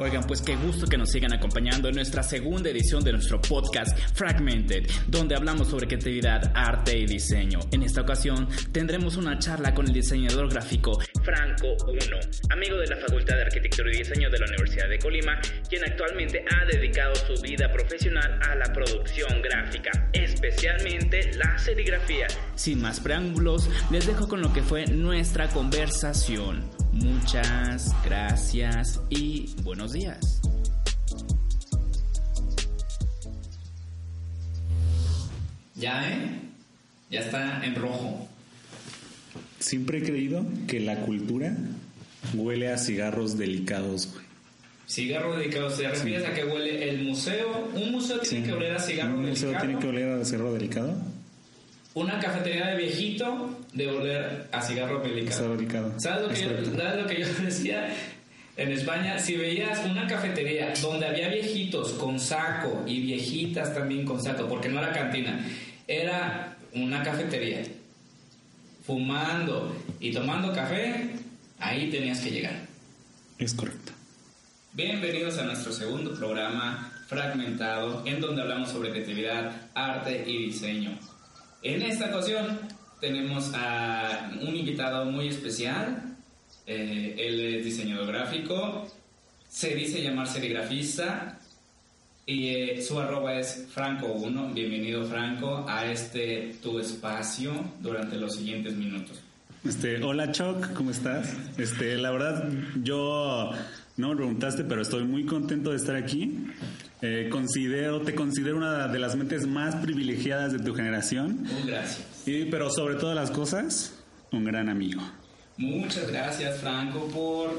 Oigan, pues qué gusto que nos sigan acompañando en nuestra segunda edición de nuestro podcast Fragmented, donde hablamos sobre creatividad, arte y diseño. En esta ocasión tendremos una charla con el diseñador gráfico Franco Uno, amigo de la Facultad de Arquitectura y Diseño de la Universidad de Colima, quien actualmente ha dedicado su vida profesional a la producción gráfica, especialmente la serigrafía. Sin más preámbulos, les dejo con lo que fue nuestra conversación. Muchas gracias y buenos días. Ya, ¿eh? Ya está en rojo. Siempre he creído que la cultura huele a cigarros delicados, güey. Cigarro delicado, ¿se refieres a que huele el museo? ¿Un museo tiene que oler a cigarro ¿Un delicado? museo tiene que oler a cigarro delicado? Una cafetería de viejito de oler a cigarro delicado. ¿Sabes lo, que yo. ¿Sabes lo que yo decía? En España, si veías una cafetería donde había viejitos con saco y viejitas también con saco, porque no era cantina, era una cafetería, fumando y tomando café, ahí tenías que llegar. Es correcto. Bienvenidos a nuestro segundo programa fragmentado en donde hablamos sobre creatividad, arte y diseño. En esta ocasión tenemos a un invitado muy especial. Eh, él es diseñador gráfico, se dice llamar serigrafista y eh, su arroba es Franco1. Bienvenido Franco a este tu espacio durante los siguientes minutos. Este, hola Choc, ¿cómo estás? Este, la verdad, yo no me preguntaste, pero estoy muy contento de estar aquí. Eh, considero, te considero una de las mentes más privilegiadas de tu generación. Muy gracias. Y, pero sobre todas las cosas, un gran amigo. Muchas gracias Franco por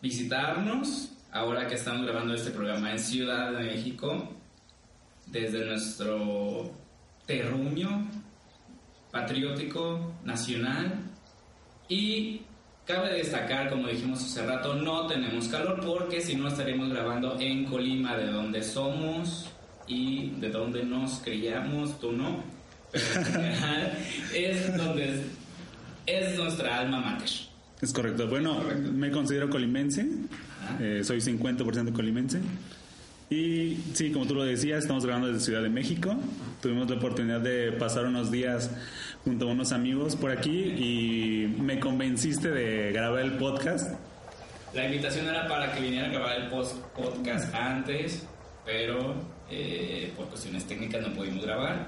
visitarnos ahora que estamos grabando este programa en Ciudad de México desde nuestro terruño patriótico nacional y cabe destacar como dijimos hace rato no tenemos calor porque si no estaríamos grabando en Colima de donde somos y de donde nos criamos tú no pero en general es donde es nuestra alma mater. Es correcto. Bueno, me considero colimense. Eh, soy 50% colimense. Y sí, como tú lo decías, estamos grabando desde Ciudad de México. Tuvimos la oportunidad de pasar unos días junto a unos amigos por aquí y me convenciste de grabar el podcast. La invitación era para que viniera a grabar el post podcast antes, pero eh, por cuestiones técnicas no pudimos grabar.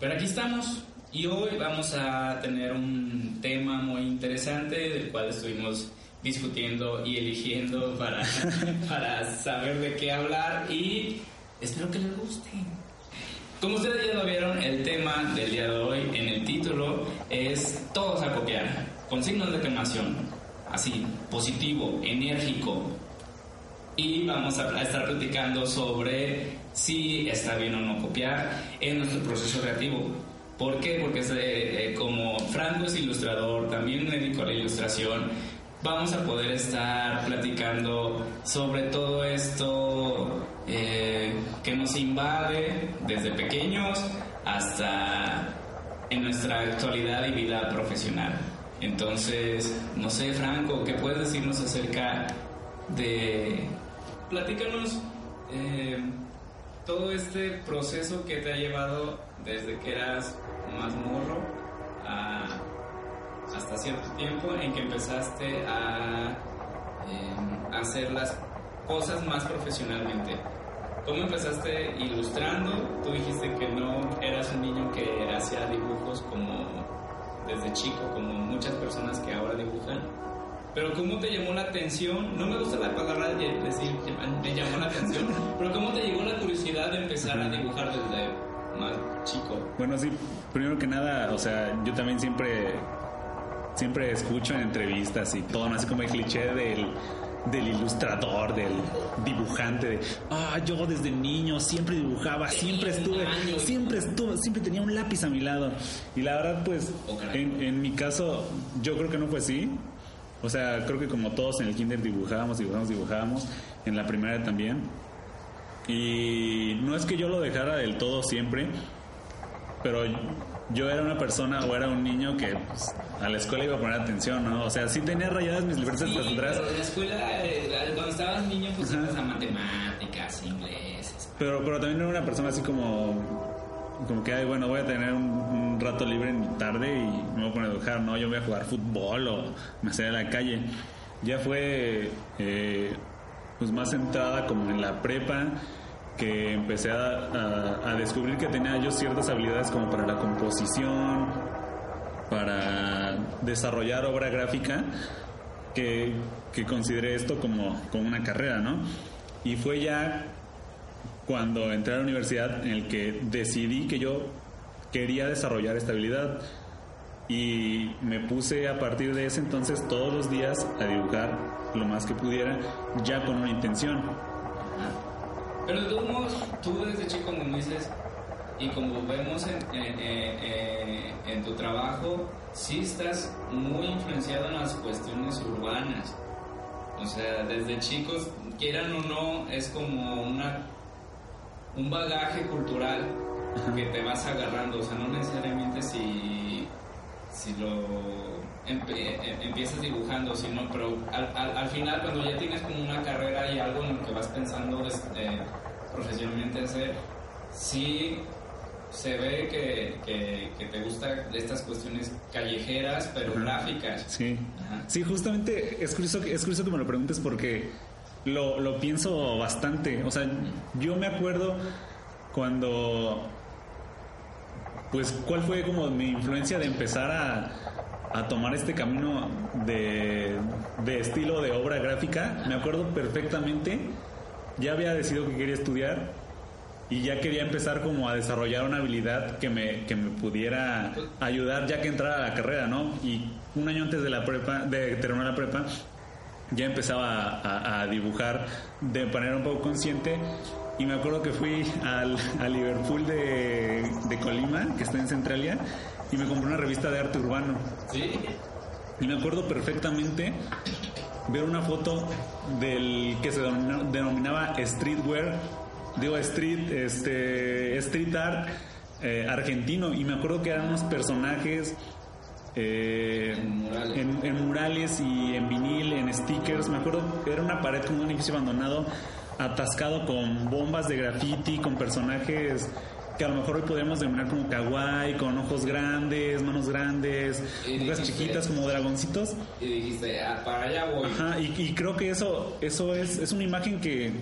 Pero aquí estamos y hoy vamos a tener un tema muy interesante del cual estuvimos discutiendo y eligiendo para, para saber de qué hablar y espero que les guste. Como ustedes ya lo vieron, el tema del día de hoy en el título es todos a copiar, con signos de exclamación, así, positivo, enérgico. Y vamos a estar platicando sobre si está bien o no copiar en nuestro proceso creativo. ¿Por qué? Porque eh, eh, como Franco es ilustrador, también me dedico a la ilustración, vamos a poder estar platicando sobre todo esto eh, que nos invade desde pequeños hasta en nuestra actualidad y vida profesional. Entonces, no sé, Franco, ¿qué puedes decirnos acerca de... Platícanos eh, todo este proceso que te ha llevado desde que eras más morro a hasta cierto tiempo en que empezaste a eh, hacer las cosas más profesionalmente. ¿Cómo empezaste ilustrando? Tú dijiste que no eras un niño que hacía dibujos como desde chico, como muchas personas que ahora dibujan. Pero ¿cómo te llamó la atención? No me gusta la palabra de decir me llamó la atención, pero ¿cómo te llegó la curiosidad de empezar a dibujar desde más chico? Bueno, sí, primero que nada, o sea, yo también siempre, siempre escucho en entrevistas y todo, ¿no? así como el cliché del, del ilustrador, del dibujante, de, ah, yo desde niño siempre dibujaba, siempre estuve, siempre estuve, siempre tenía un lápiz a mi lado. Y la verdad, pues, Oh, en, en mi caso, yo creo que no fue así. O sea, creo que como todos en el kinder dibujábamos, dibujábamos, dibujábamos, en la primaria también. Y no es que yo lo dejara del todo siempre, pero yo era una persona o era un niño que pues, a la escuela iba a poner atención, ¿no? O sea, sí tenía rayadas mis libretas Sí, atrás, pero en la escuela, eh, cuando estabas niño, pues ibas a matemáticas, inglés. pero, pero también era una persona así como como que, ay, bueno, voy a tener un, un rato libre en mi tarde y me voy a poner a dibujar, no, yo voy a jugar fútbol o me salí a la calle. Ya fue eh, pues más centrada como en la prepa que empecé a, a- descubrir que tenía yo ciertas habilidades como para la composición, para desarrollar obra gráfica, que, que consideré esto como, como una carrera, ¿no? Y fue ya cuando entré a la universidad en el que decidí que yo quería desarrollar esta habilidad y me puse a partir de ese entonces todos los días a dibujar lo más que pudiera ya con una intención. Pero de todos modos, tú desde chico, como dices, y como vemos en, en- tu trabajo, sí estás muy influenciado en las cuestiones urbanas. O sea, desde chicos, quieran o no, es como una un bagaje cultural que te vas agarrando. O sea, no necesariamente si, si lo empiezas dibujando, sino, pero al, al- al final, cuando ya tienes como una carrera y algo en lo que vas pensando este, profesionalmente hacer, sí se ve que, que, que te gustan estas cuestiones callejeras, pero Ajá. gráficas. Sí. Ajá. Sí, justamente es curioso, que- es curioso que me lo preguntes porque lo, lo pienso bastante. O sea, yo me acuerdo cuando, pues, cuál fue como mi influencia de empezar a, a tomar este camino de, de estilo de obra gráfica. Me acuerdo perfectamente, ya había decidido que quería estudiar y ya quería empezar como a desarrollar una habilidad que me, que me pudiera ayudar ya que entrara a la carrera, ¿no? Y un año antes de la prepa, de terminar la prepa, ya empezaba a, a dibujar de manera un poco consciente y me acuerdo que fui al, al Liverpool de, de Colima, que está en Centralia, y me compré una revista de arte urbano. ¿Sí? Y me acuerdo perfectamente ver una foto del que se denomina- denominaba streetwear, digo street, este, street art eh, argentino. Y me acuerdo que eran unos personajes eh, En murales. en- en murales y en vinil, en stickers. Me acuerdo que era una pared con un edificio abandonado, atascado con bombas de graffiti, con personajes que a lo mejor hoy podríamos denominar como kawaii, con ojos grandes, manos grandes, bocas chiquitas como dragoncitos. Y dijiste, ah, para allá voy. Ajá, y, y creo que eso, eso es, es una imagen que,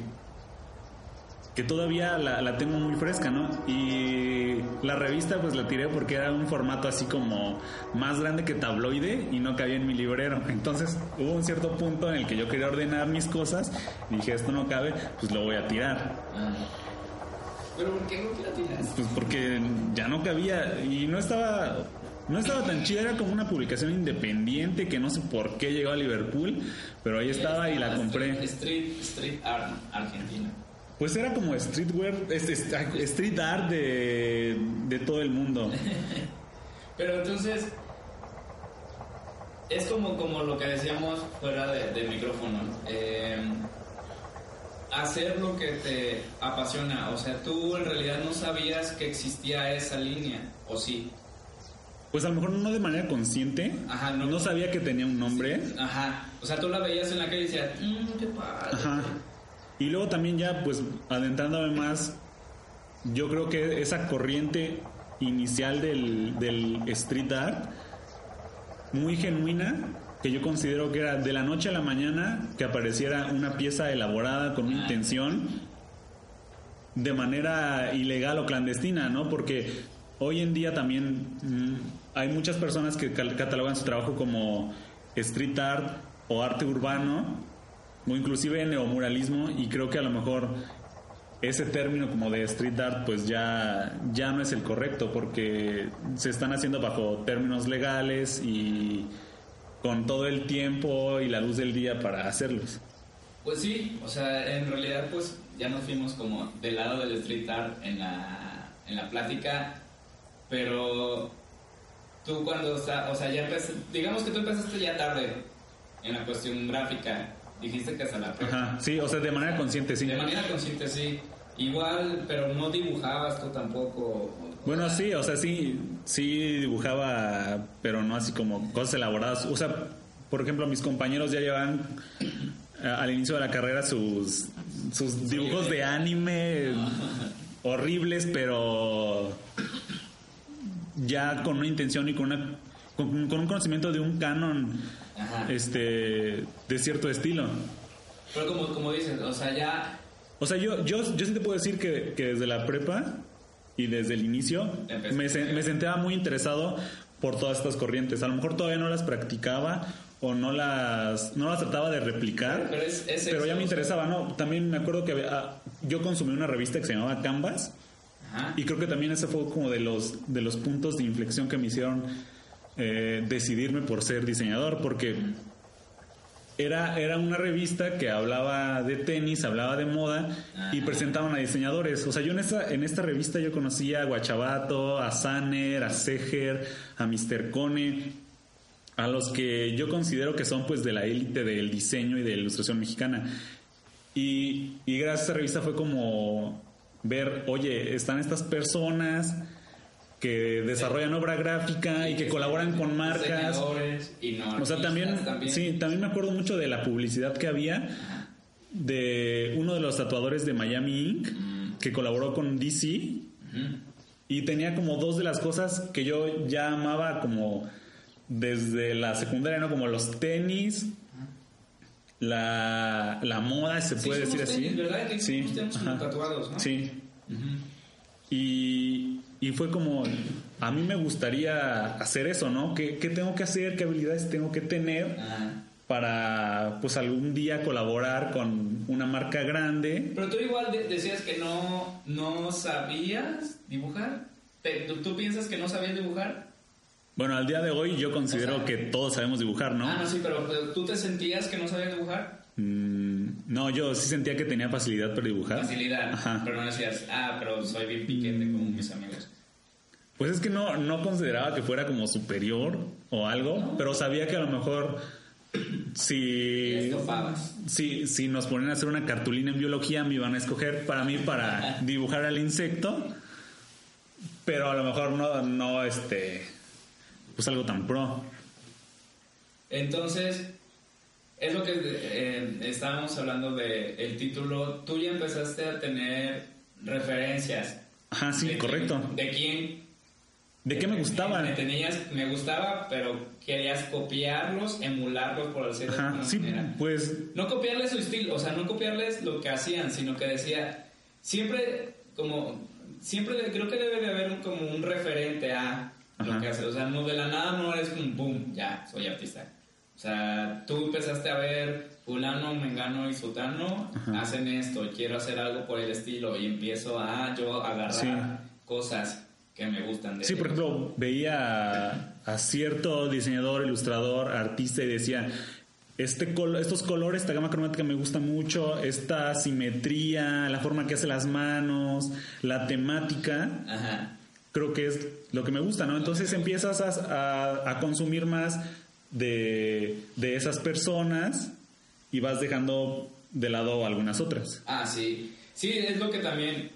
que todavía la, la tengo muy fresca, ¿no? Y la revista pues la tiré porque era un formato así como más grande que tabloide y no cabía en mi librero. Entonces hubo un cierto punto en el que yo quería ordenar mis cosas y dije, esto no cabe, pues lo voy a tirar. Ah. ¿Pero por qué no la? Pues porque ya no cabía y no estaba no estaba tan chida, era como una publicación independiente que no sé por qué llegó a Liverpool, pero ahí estaba y la compré. Street, street Art, Argentina. Pues era como streetwear, street art de, de todo el mundo. Pero entonces, es como, como lo que decíamos fuera de, del micrófono. eh, hacer lo que te apasiona. O sea, tú en realidad no sabías que existía esa línea, ¿o sí? Pues a lo mejor no de manera consciente. Ajá, no. no. sabía que tenía un nombre. Ajá. O sea, tú la veías en la calle y decías, mmm, qué padre. Ajá. Y luego también ya, pues, adentrándome más, yo creo que esa corriente inicial del, del street art, muy genuina, que yo considero que era de la noche a la mañana que apareciera una pieza elaborada con una intención de manera ilegal o clandestina, ¿no? Porque hoy en día también mm, hay muchas personas que catalogan su trabajo como street art o arte urbano o inclusive neomuralismo y creo que a lo mejor ese término como de street art pues ya ya no es el correcto porque se están haciendo bajo términos legales y con todo el tiempo y la luz del día para hacerlos. Pues sí, o sea, en realidad pues ya nos fuimos como del lado del street art en la, en la plática, pero tú cuando, o sea, o sea, ya empezaste, digamos que tú empezaste ya tarde en la cuestión gráfica, dijiste que hasta la prepa. Ajá, sí, o sea, de manera consciente, sí. De manera consciente, sí. Igual, pero no dibujabas tú tampoco. Bueno, sí, o sea, sí, sí dibujaba, pero no así como cosas elaboradas. O sea, por ejemplo, mis compañeros ya llevan eh, al inicio de la carrera sus, sus dibujos de anime horribles, pero ya con una intención y con, una, con, con un conocimiento de un canon Ajá. este de cierto estilo. Pero como, como dices, o sea, ya O sea, yo, yo, yo sí te puedo decir que, que desde la prepa y desde el inicio me, me sentía muy interesado por todas estas corrientes. A lo mejor todavía no las practicaba o no las, no las trataba de replicar, Pero es- es pero ya me interesaba, ¿no? También me acuerdo que había- ah, yo consumí una revista que se llamaba Canvas Ajá. y creo que también ese fue como de los, de los puntos de inflexión que me hicieron eh, decidirme por ser diseñador, porque era, era una revista que hablaba de tenis, hablaba de moda y Ajá. presentaban a diseñadores. O sea, yo en esta, en esta revista yo conocía a Guachabato, a Saner, a Seger, a Mr. Cone, a los que yo considero que son pues de la élite del diseño y de la ilustración mexicana. Y, y gracias a esta revista fue como ver, oye, están estas personas que desarrollan obra gráfica y que colaboran con marcas. Y no O sea, también, sí, también me acuerdo mucho de la publicidad que había de uno de los tatuadores de Miami Inc. que colaboró con DC y tenía como dos de las cosas que yo ya amaba como desde la secundaria, ¿no? Como los tenis, la, la moda, se Sí, puede somos decir así. tenis, ¿verdad? Que sí, como ajá. tatuados, ¿no? Sí. Y, y fue como, a mí me gustaría hacer eso, ¿no? ¿Qué, qué tengo que hacer? ¿Qué habilidades tengo que tener Ajá. para, pues, algún día colaborar con una marca grande? Pero tú igual de- decías que no, no sabías dibujar. ¿Tú, tú piensas que no sabías dibujar? Bueno, al día de hoy yo considero O sea- que todos sabemos dibujar, ¿no? Ah, no, sí, pero, pero ¿tú te sentías que no sabías dibujar? Mm, no, yo sí sentía que tenía facilidad para dibujar. Facilidad. Ajá. Pero no decías, ah, pero soy bien piquete como mis amigos. Pues es que no, no consideraba que fuera como superior o algo, pero sabía que a lo mejor si, si, si nos ponen a hacer una cartulina en biología me iban a escoger para mí para dibujar al insecto, pero a lo mejor no, no este, pues algo tan pro. Entonces, es lo que eh, estábamos hablando de el título. Tú ya empezaste a tener referencias. Ajá, sí, de correcto. quién- de quién ¿De qué me gustaban? Me tenías, me gustaba, pero querías copiarlos, emularlos por decirlo de Ajá, alguna sí, manera. pues No copiarles su estilo, o sea, no copiarles lo que hacían, sino que decía, siempre como, siempre de- creo que debe de haber como un referente a lo Ajá. que haces, o sea, no de la nada no eres un boom, ya, soy artista. O sea, tú empezaste a ver fulano, mengano y sutano hacen esto, quiero hacer algo por el estilo y empiezo a yo agarrar Sí. cosas que me gustan de Sí, por ejemplo, veía a, a cierto diseñador, ilustrador, artista y decía, este col- estos colores, esta gama cromática me gusta mucho, esta simetría, la forma que hace las manos, la temática, Ajá. creo que es lo que me gusta, ¿no? Entonces empiezas a, a- a consumir más de, de esas personas y vas dejando de lado algunas otras. Ah, sí. Sí, es lo que también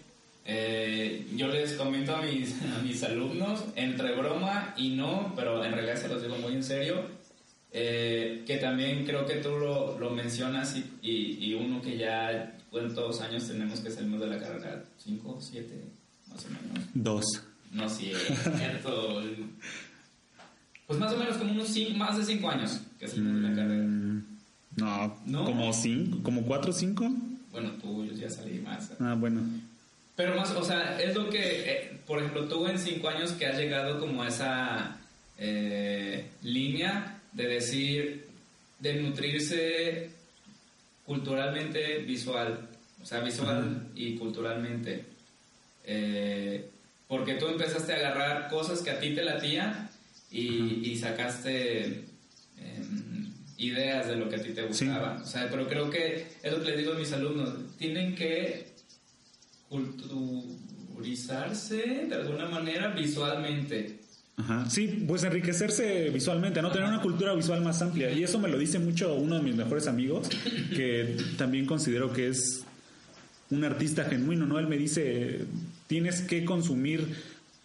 eh, yo les comento a mis, a mis alumnos, entre broma y no, pero en realidad se los digo muy en serio, eh, que también creo que tú lo, lo mencionas y, y, y uno que ya, ¿cuántos años tenemos que salimos de la carrera? ¿Cinco, siete, más o menos? Dos. No, sí, es cierto. Pues más o menos como unos cinco, más de cinco años que salimos de la carrera. Mm, no, ¿No? como cinco, como cuatro o cinco. Bueno, tú, yo ya salí más. Ah, bueno. Pero más, o sea, es lo que, eh, por ejemplo, tú en cinco años que has llegado como a esa eh, línea de decir, de nutrirse culturalmente visual, o sea, visual y culturalmente. Eh, porque tú empezaste a agarrar cosas que a ti te latían y, y sacaste em, ideas de lo que a ti te Sí. gustaba. O sea, pero creo que es lo que les digo a mis alumnos, tienen que culturizarse de alguna manera visualmente. Ajá. Sí, pues enriquecerse visualmente, no tener una cultura visual más amplia. Y eso me lo dice mucho uno de mis mejores amigos, que también considero que es un artista genuino, ¿no? Él me dice, tienes que consumir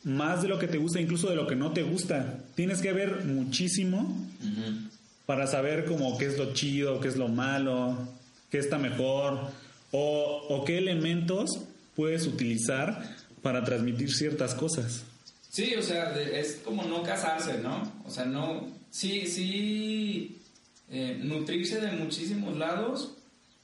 más de lo que te gusta, incluso de lo que no te gusta. Tienes que ver muchísimo para saber como qué es lo chido, qué es lo malo, qué está mejor, o, o qué elementos puedes utilizar para transmitir ciertas cosas. Sí, o sea, es como no casarse, ¿no? O sea, no, sí, sí, eh, nutrirse de muchísimos lados,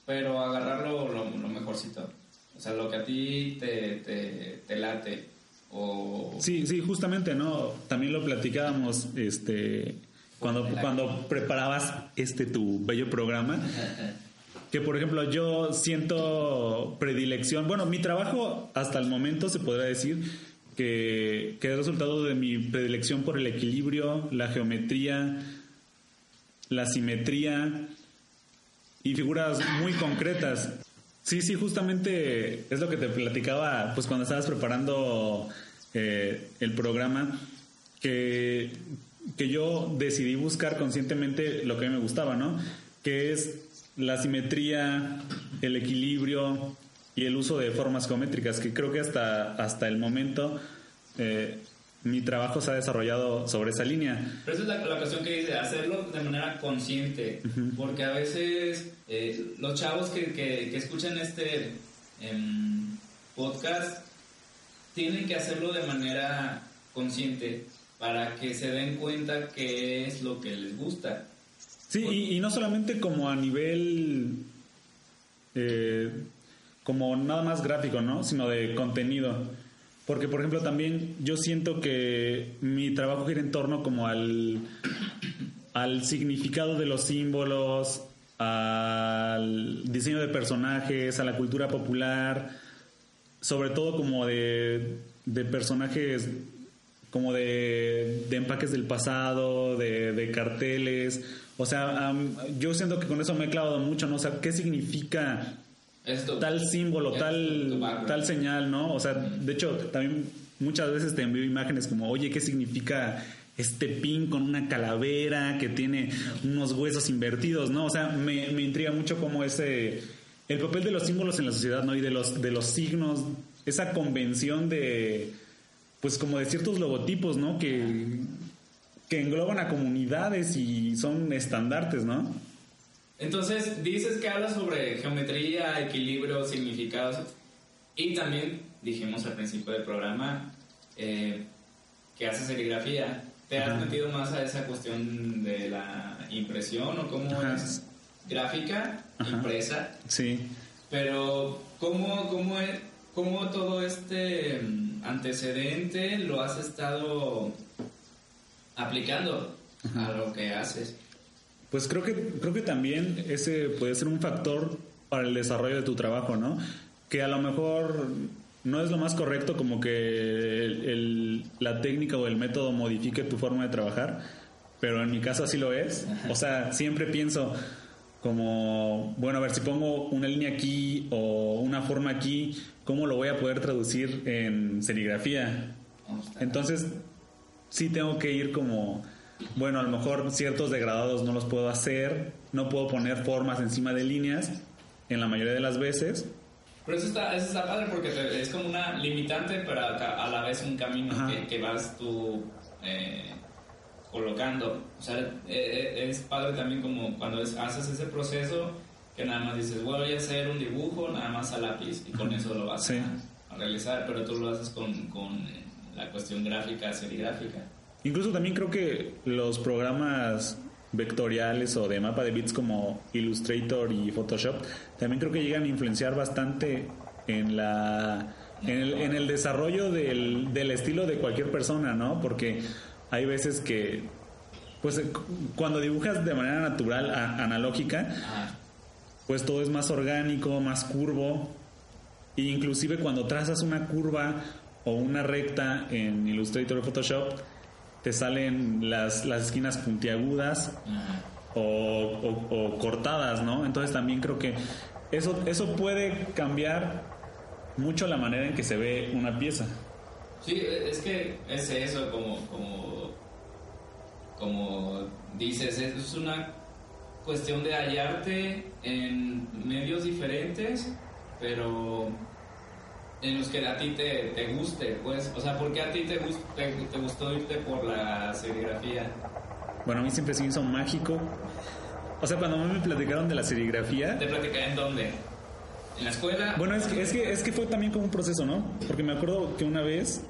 pero agarrarlo lo, mejorcito. O sea, lo que a ti te, te, late. O... Sí, sí, justamente, ¿no? También lo platicábamos, este, cuando, cuando preparabas este tu bello programa. que por ejemplo yo siento predilección, bueno, mi trabajo hasta el momento se podría decir que, que es resultado de mi predilección por el equilibrio, la geometría, la simetría y figuras muy concretas. Sí, sí, justamente es lo que te platicaba pues cuando estabas preparando eh, el programa, que, que yo decidí buscar conscientemente lo que a mí me gustaba, ¿no? Que es la simetría, el equilibrio y el uso de formas geométricas, que creo que hasta, hasta el momento eh, mi trabajo se ha desarrollado sobre esa línea. Pero esa es la, cuestión que dice, hacerlo de manera consciente, porque a veces eh, los chavos que, que, escuchan este em, podcast tienen que hacerlo de manera consciente para que se den cuenta qué es lo que les gusta. Sí, y, no solamente como a nivel, eh, como nada más gráfico, ¿no? Sino de contenido. Porque, por ejemplo, también yo siento que mi trabajo gira en torno como al, al significado de los símbolos, al diseño de personajes, a la cultura popular, sobre todo como de, de personajes como de, de, empaques del pasado, de, de carteles. O sea, yo siento que con eso me he clavado mucho, ¿no? O sea, ¿qué significa tal símbolo, tal, tal señal, ¿no? O sea, de hecho, también muchas veces te envío imágenes como, oye, ¿qué significa este pin con una calavera que tiene unos huesos invertidos, ¿no? O sea, me, me intriga mucho como ese, el papel de los símbolos en la sociedad, ¿no? Y de los, de los signos, esa convención de, pues como de ciertos logotipos, ¿no? Que, que engloban a comunidades y son estandartes, ¿no? Entonces, dices que hablas sobre geometría, equilibrio, significados y también dijimos al principio del programa eh, que haces serigrafía. ¿Te has metido más a esa cuestión de la impresión o cómo es gráfica, impresa? Sí. Pero, ¿cómo, cómo, es, ¿cómo todo este mm, antecedente lo has estado aplicando a lo que haces? Pues creo que, creo que también ese puede ser un factor para el desarrollo de tu trabajo, ¿no? Que a lo mejor no es lo más correcto como que la técnica o el método modifique tu forma de trabajar, pero en mi caso así lo es. O sea, siempre pienso como, bueno, a ver si pongo una línea aquí o una forma aquí, ¿cómo lo voy a poder traducir en serigrafía? Entonces, sí tengo que ir como bueno, a lo mejor ciertos degradados no los puedo hacer, no puedo poner formas encima de líneas en la mayoría de las veces. Pero eso está, eso está padre porque es como una limitante, pero a la vez un camino que, vas tú eh, colocando. O sea, eh, eh, es padre también como cuando haces ese proceso que nada más dices, voy a hacer un dibujo nada más a lápiz y con eso lo vas a, realizar, pero tú lo haces con, con la cuestión gráfica, serigráfica. Incluso también creo que los programas vectoriales o de mapa de bits como Illustrator y Photoshop también creo que llegan a influenciar bastante en la en el, en el desarrollo del, del, estilo de cualquier persona, ¿no? Porque hay veces que pues cuando dibujas de manera natural analógica pues todo es más orgánico, más curvo e inclusive cuando trazas una curva o una recta en Illustrator o Photoshop te salen las, las esquinas puntiagudas o, cortadas, ¿no? Entonces también creo que eso, eso puede cambiar mucho la manera en que se ve una pieza. Sí, es que es eso, como, como, como dices, es una cuestión de hallarte en medios diferentes pero en los que a ti te, te guste, pues, o sea, ¿por qué a ti te, gust- te, te gustó irte por la serigrafía? Bueno, a mí siempre se hizo mágico. O sea, cuando a mí me platicaron de la serigrafía, ¿Te platicaré en dónde? ¿En la escuela? Bueno, es que, es que, es que fue también como un proceso, ¿no? Porque me acuerdo que una vez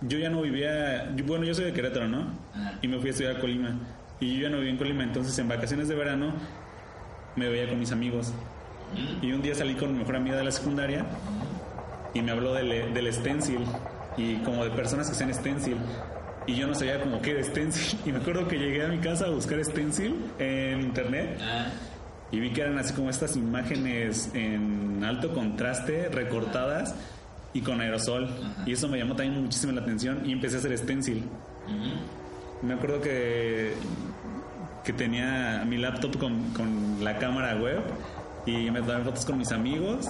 yo ya no vivía, yo- bueno, yo soy de Querétaro, ¿no? Ajá. Y me fui a estudiar a Colima. Y yo ya no vivía en Colima, entonces en vacaciones de verano me veía con mis amigos. Y un día salí con mi mejor amiga de la secundaria y me habló del, del stencil y como de personas que hacían stencil. Y yo no sabía como qué era stencil. Y me acuerdo que llegué a mi casa a buscar stencil en internet Ah, y vi que eran así como estas imágenes en alto contraste, recortadas y con aerosol. Ajá. Y eso me llamó también muchísimo la atención y empecé a hacer stencil. Me acuerdo que, que tenía mi laptop con, con la cámara web y me tomaba fotos con mis amigos.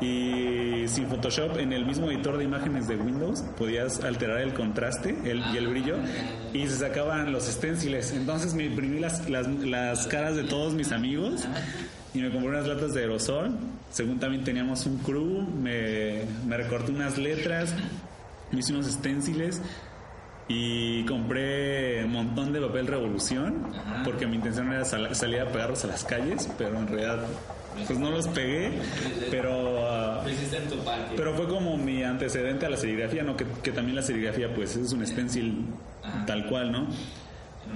Y sin Photoshop, en el mismo editor de imágenes de Windows, podías alterar el contraste el, y el brillo y se sacaban los esténciles. Entonces me imprimí las, las, las caras de todos mis amigos y me compré unas latas de aerosol. Según también teníamos un crew, me, me recorté unas letras, me hice unos esténciles y compré un montón de papel revolución Ajá. porque mi intención era sal- salir a pegarlos a las calles, pero en realidad pues no los pegué, pero patio. pero fue como mi antecedente a la serigrafía, ¿no? Que, que también la serigrafía pues es un stencil Ajá. tal cual, ¿no?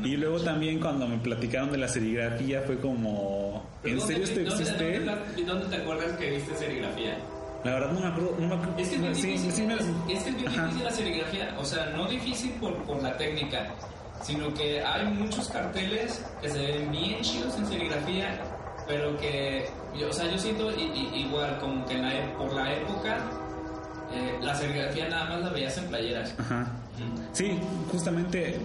Y luego también cuando me platicaron de la serigrafía fue como, ¿en ¿dónde- serio esto existe? ¿dónde, dónde te acuerdas que viste serigrafía? La verdad no me acuerdo, no me acuerdo. Es que es bien sí, difícil, sí me- es, es que es bien Ajá. difícil la serigrafía, o sea, no difícil por, por la técnica, sino que hay muchos carteles que se ven bien chidos en serigrafía, pero que, yo- o sea, yo siento i- i- igual como que la e- por la época eh, la serigrafía nada más la veías en playeras. Ajá. Sí, justamente,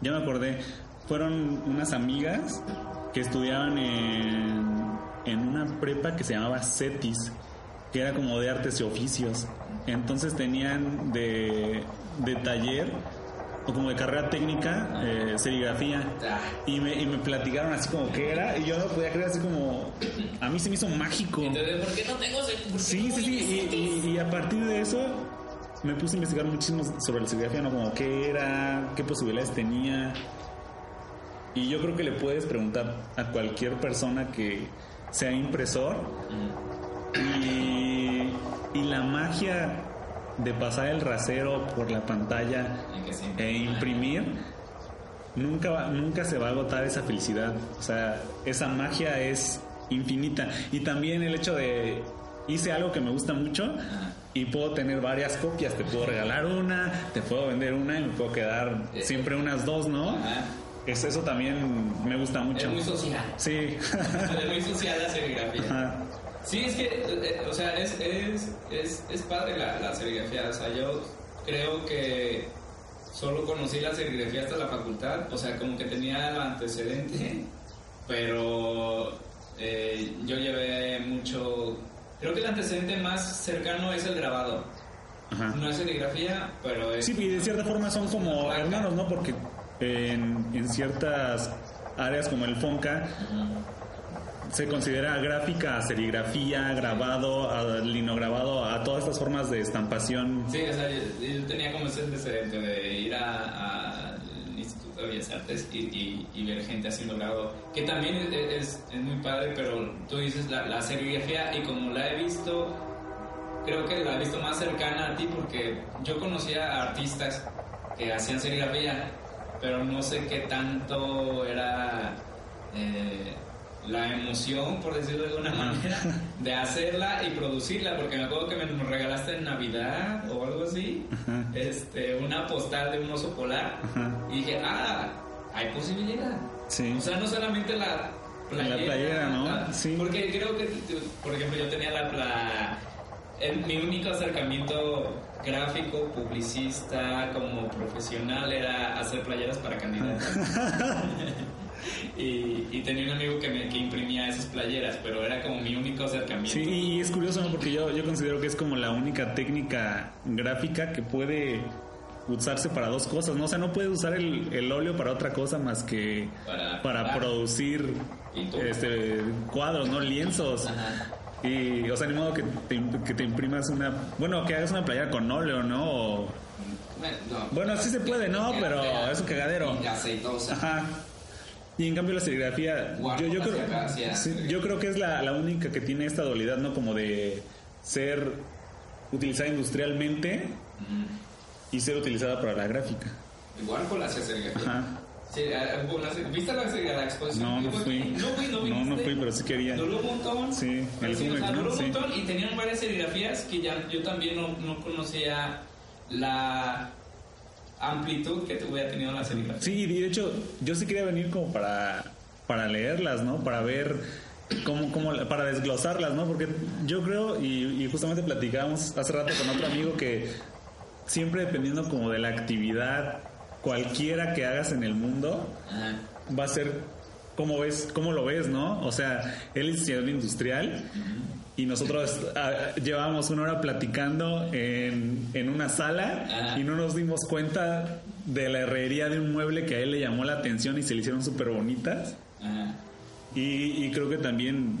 ya me acordé, fueron unas amigas que estudiaban en, en una prepa que se llamaba CETIS, que era como de artes y oficios. Entonces tenían de, de taller o como de carrera técnica eh, serigrafía. Ah, Y me, y me platicaron así como que era, y yo no podía creer así como, a mí se me hizo mágico. Entonces, ¿por qué no tengo Sí, no sí, sí. Y, y- y a partir de eso me puse a investigar muchísimo sobre la serigrafía, ¿no? Como qué era, qué posibilidades tenía. Y yo creo que le puedes preguntar a cualquier persona que sea impresor. Y, y la magia de pasar el rasero por la pantalla e imprimir nunca va- nunca se va a agotar esa felicidad. O sea esa magia es infinita. Y también el hecho de hice algo que me gusta mucho y puedo tener varias copias. Te puedo regalar una te puedo vender una y me puedo quedar siempre unas dos no. Es- eso también me gusta mucho. Es muy social. sí. Es muy social la serigrafía. Ajá. Sí, es que, eh, o sea, es, es, es, es padre la, la serigrafía. O sea, yo creo que solo conocí la serigrafía hasta la facultad. O sea, como que tenía el antecedente, pero eh, yo llevé mucho. Creo que el antecedente más cercano es el grabado. Ajá. No es serigrafía, pero es. Sí, y de cierta forma son como hermanos, ¿no? Porque en, en ciertas áreas como el FONCA se considera gráfica, serigrafía, grabado, a- linograbado, a todas estas formas de estampación. Sí, o sea, yo, tenía como ese antecedente de ir al Instituto de Bellas Artes y, y- ver gente haciendo grabado, que también es, muy padre, pero tú dices la, serigrafía y como la he visto, creo que la he visto más cercana a ti porque yo conocía artistas que hacían serigrafía, pero no sé qué tanto era eh, la emoción, por decirlo de alguna manera, de hacerla y producirla, porque me acuerdo que me regalaste en Navidad o algo así, este, una postal de un oso polar, y dije, ah, hay posibilidad. Sí. O sea, no solamente la playera. La playera, ¿no? Sí. Porque creo que, por ejemplo, yo tenía la... la- el- mi único acercamiento gráfico, publicista, como profesional era hacer playeras para candidatos. y, y tenía un amigo que, me, que imprimía esas playeras, pero era como mi único acercamiento. Sí, y es curioso, ¿no? Porque yo, yo considero que es como la única técnica gráfica que puede usarse para dos cosas, ¿no? O sea, no puedes usar el, el óleo para otra cosa más que Para- para para- producir este, cuadros, ¿no? Lienzos. Ajá. Y, o sea, ni modo que te, que te imprimas una. Bueno, que hagas una playera con óleo, ¿no? O- Bueno, no. bueno, sí se puede, ¿no? Pero es un cagadero. Y aceitosa. Ajá. Y en cambio la serigrafía, yo, yo, creo, sí, sí, sí. yo creo que es la, la única que tiene esta dualidad, ¿no? Como de ser utilizada industrialmente Mm. y ser utilizada para la gráfica. Igual con la serigrafía. Ajá. Sí, eh, ser- ¿Viste la, la exposición? No, no fui. No fui, no No, no fui, pero sí quería. Duró un montón. Sí, el sí, o sea, duró un Sí. montón y tenían varias serigrafías que ya yo también no, no conocía la amplitud que hubiera tenido la serigrafía. Sí, y de hecho, yo sí quería venir como para, para leerlas, ¿no? Para ver cómo, cómo, para desglosarlas, ¿no? Porque yo creo, y, y justamente platicábamos hace rato con otro amigo que siempre dependiendo como de la actividad cualquiera que hagas en el mundo, Ajá. va a ser cómo ves, cómo lo ves, ¿no? O sea, él es ingeniero industrial y nosotros ah, llevábamos una hora platicando en, en una sala Ajá. y no nos dimos cuenta de la herrería de un mueble que a él le llamó la atención y se le hicieron súper bonitas. Y, y creo que también,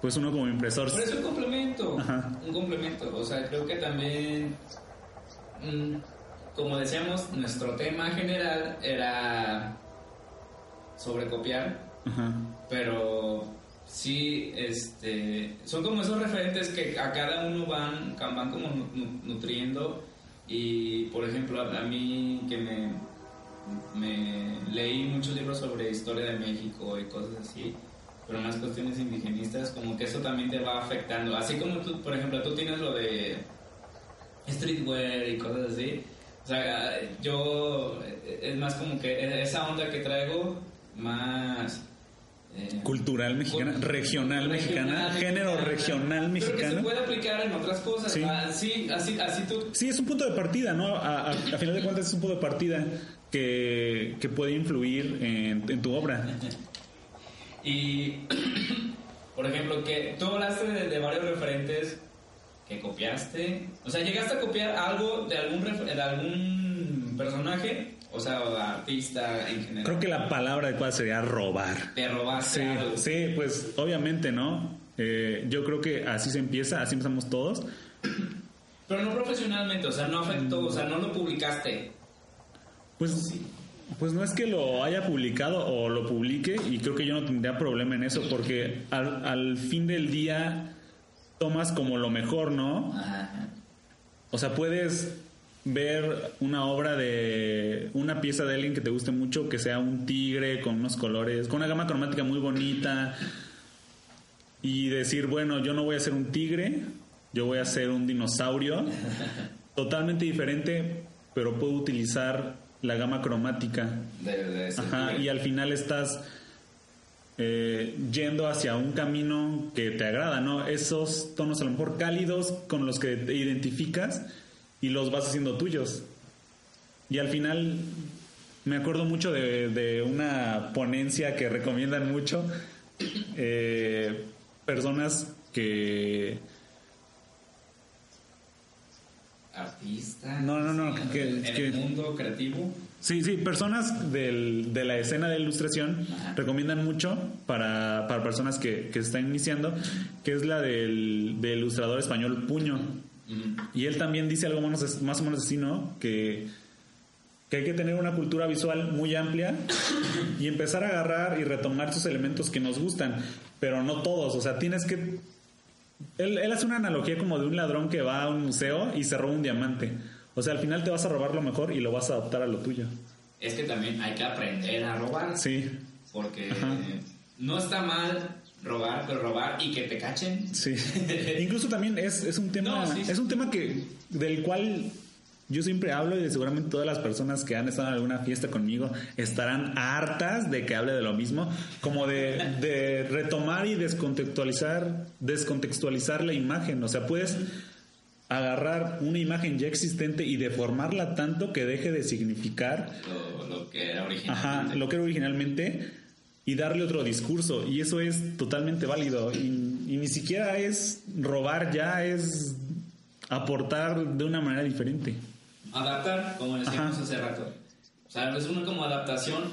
pues uno como impresor... Pero es un complemento. Ajá. Un complemento. O sea, creo que también, mm, como decíamos, nuestro tema general era sobre copiar, Ajá. pero sí, este, son como esos referentes que a cada uno van, van como nu- nu- nutriendo. Y, por ejemplo, a, mí que me, me leí muchos libros sobre historia de México y cosas así, pero más cuestiones indigenistas, como que eso también te va afectando. Así como tú, por ejemplo, tú tienes lo de streetwear y cosas así. O sea, yo eh, es más como que esa onda que traigo más Cultural mexicana, regional mexicana, género regional que se mexicano. puede aplicar en otras cosas. Sí. Ah, sí, así, así tú. Sí, es un punto de partida, ¿no? A, a- a final de cuentas es un punto de partida que, que puede influir en, en tu obra. Y, por ejemplo, que tú hablaste de, de varios referentes que copiaste. O sea, llegaste a copiar algo de algún, refer- de algún personaje, o sea, artista en general. Creo que la palabra adecuada sería robar. Te robaste Sí, algo. sí, pues obviamente, ¿no? Eh, yo creo que así se empieza, así empezamos todos. Pero no profesionalmente, o sea, no afectó, o sea, no lo publicaste. Pues, pues no es que lo haya publicado o lo publique y creo que yo no tendría problema en eso porque al, al fin del día tomas como lo mejor, ¿no? Ajá. O sea, puedes ver una obra de una pieza de alguien que te guste mucho, que sea un tigre con unos colores, con una gama cromática muy bonita y decir, bueno, yo no voy a ser un tigre, yo voy a ser un dinosaurio totalmente diferente, pero puedo utilizar la gama cromática. De, Ajá, y al final estás eh, yendo hacia un camino que te agrada, ¿no? Esos tonos a lo mejor cálidos con los que te identificas y los vas haciendo tuyos. Y al final me acuerdo mucho de, de una ponencia que recomiendan mucho. eh, personas que... Artista. No, no, no, que- en que- el mundo creativo. Sí, sí, personas del- de la escena de ilustración Ajá. recomiendan mucho para, para personas que, que se están iniciando, que es la del, del ilustrador español Puño. Y él también dice algo más, más o menos así, ¿no? Que, que hay que tener una cultura visual muy amplia y empezar a agarrar y retomar esos elementos que nos gustan, pero no todos, o sea, tienes que... Él, él hace una analogía como de un ladrón que va a un museo y se roba un diamante. O sea, al final te vas a robar lo mejor y lo vas a adaptar a lo tuyo. Es que también hay que aprender a robar. Sí, Porque Ajá. no está mal robar, pero robar y que te cachen. sí. Incluso también es, es un tema, No, sí, sí. es un tema que del cual yo siempre hablo y seguramente todas las personas que han estado en alguna fiesta conmigo estarán hartas de que hable de lo mismo, como de, de retomar y descontextualizar, descontextualizar la imagen. O sea, puedes agarrar una imagen ya existente y deformarla tanto que deje de significar Lo, lo que era original. Ajá, lo que era originalmente y darle otro discurso. Y eso es totalmente válido. Y, y ni siquiera es robar, ya es aportar de una manera diferente. Adaptar, como decíamos Ajá. hace rato. O sea, es una como adaptación.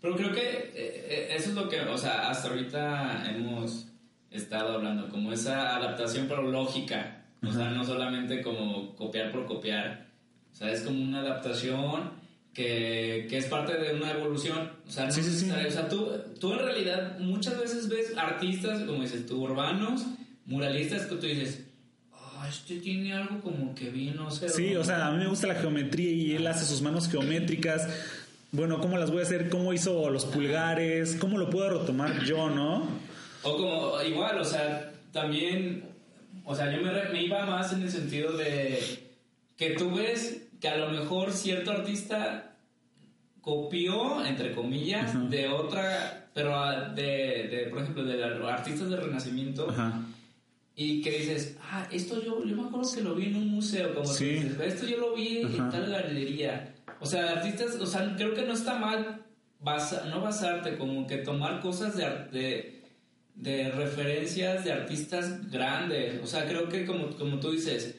Pero creo que eh, eh, eso es lo que, o sea, hasta ahorita hemos estado hablando, como esa adaptación pero lógica, o sea, no solamente como copiar por copiar, o sea, es como una adaptación que, que es parte de una evolución, o sea, no Sí, sí, sí. o sea tú, tú en realidad muchas veces ves artistas, como dices tú, urbanos, muralistas, que tú dices, ah, este tiene algo como que bien, no sé. Sí, o sea, a mí me gusta la geometría y él hace sus manos geométricas. Bueno, ¿cómo las voy a hacer? ¿Cómo hizo los pulgares? ¿Cómo lo puedo retomar yo, no? O como, igual, o sea, también, o sea, yo me, re- me iba más en el sentido de que tú ves que a lo mejor cierto artista copió, entre comillas, Ajá. de otra, pero ah, de, de, por ejemplo, de artistas del Renacimiento, y que dices, ah, esto yo, yo me acuerdo que lo vi en un museo, como Sí. dices, esto yo lo vi en tal galería. O sea, artistas, o sea, creo que no está mal basa- no basarte, como que tomar cosas de, de, de referencias de artistas grandes. O sea, creo que como, como tú dices,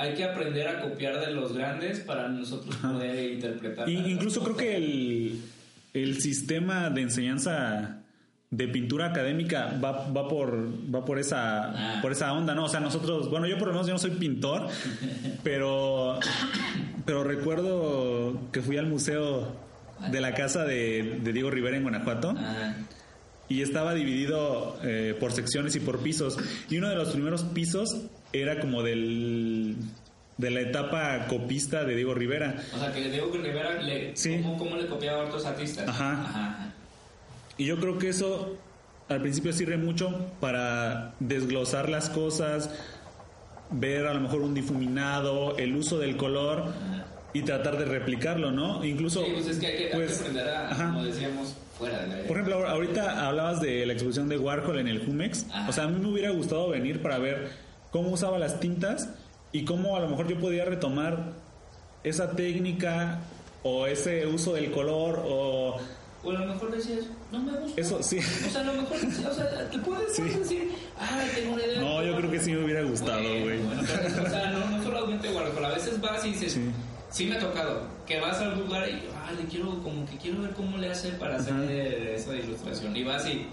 hay que aprender a copiar de los grandes para nosotros poder interpretar. Y incluso creo que el, el sistema de enseñanza de pintura académica va, va por va por esa Ah. por esa onda, ¿no? O sea, nosotros, bueno, yo por lo menos yo no soy pintor, pero pero recuerdo que fui al museo de la casa de, de Diego Rivera en Guanajuato Ajá. y estaba dividido eh, por secciones y por pisos. Y uno de los primeros pisos era como del de la etapa copista de Diego Rivera. O sea, que Diego Rivera, le, Sí. ¿cómo, cómo le copiaba a otros artistas? Ajá. Ajá. Y yo creo que eso al principio sirve mucho para desglosar las cosas, ver a lo mejor un difuminado, el uso del color y tratar de replicarlo, ¿no? Incluso, Sí, pues es que hay que, hay que aprender a, ajá. como decíamos, fuera de la Por ejemplo, ahor- ahorita hablabas de la exposición de Warhol en el Jumex. O sea, a mí me hubiera gustado venir para ver cómo usaba las tintas y cómo a lo mejor yo podía retomar esa técnica o ese uso del color o O a lo mejor decías, no me gusta. eso sí. O sea, a lo mejor, o sea, te puedes Sí. decir, ay, tengo una idea. No, yo creo que sí me hubiera gustado, Bueno, güey. bueno, pero, o sea, no, no solamente Warhol, a veces vas y dices, Sí. sí. me ha tocado, que vas al lugar y, ah, le quiero, como que quiero ver cómo le hace para hacer esa ilustración. Y vas y,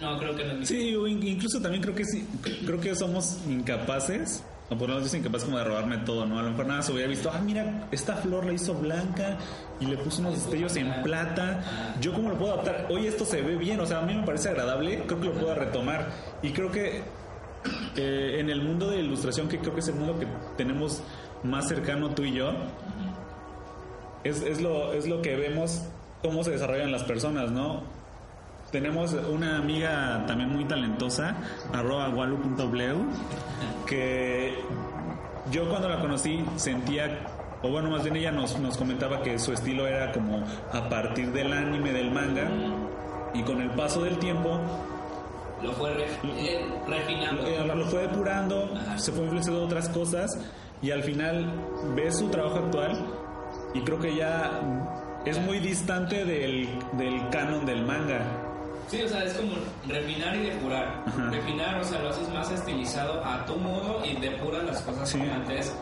no, creo que no es Sí, incluso también creo que sí, creo que somos incapaces, o por lo menos incapaz como de robarme todo, ¿no? A lo mejor nada se hubiera visto, ah, mira, esta flor la hizo blanca y le puso unos destellos en plata. Yo cómo lo puedo adaptar? Oye, esto se ve bien, o sea, a mí me parece agradable, creo que lo puedo retomar. Y creo que eh, en el mundo de ilustración, que creo que es el mundo que tenemos más cercano tú y yo, es, es, lo, es lo que vemos cómo se desarrollan las personas, ¿no? Tenemos una amiga también muy talentosa, arroba walu.bleu, que yo cuando la conocí sentía, o bueno, más bien ella nos, nos comentaba que su estilo era como a partir del anime, del manga, y con el paso del tiempo Lo fue re- eh, refinando. eh, lo fue depurando, Ajá. se fue influenciando de otras cosas y al final ves su trabajo actual y creo que ya es muy distante del, del canon del manga. Sí, o sea, es como refinar y depurar. Ajá. Refinar, o sea, lo haces más estilizado a tu modo y depuras las cosas Sí. que antes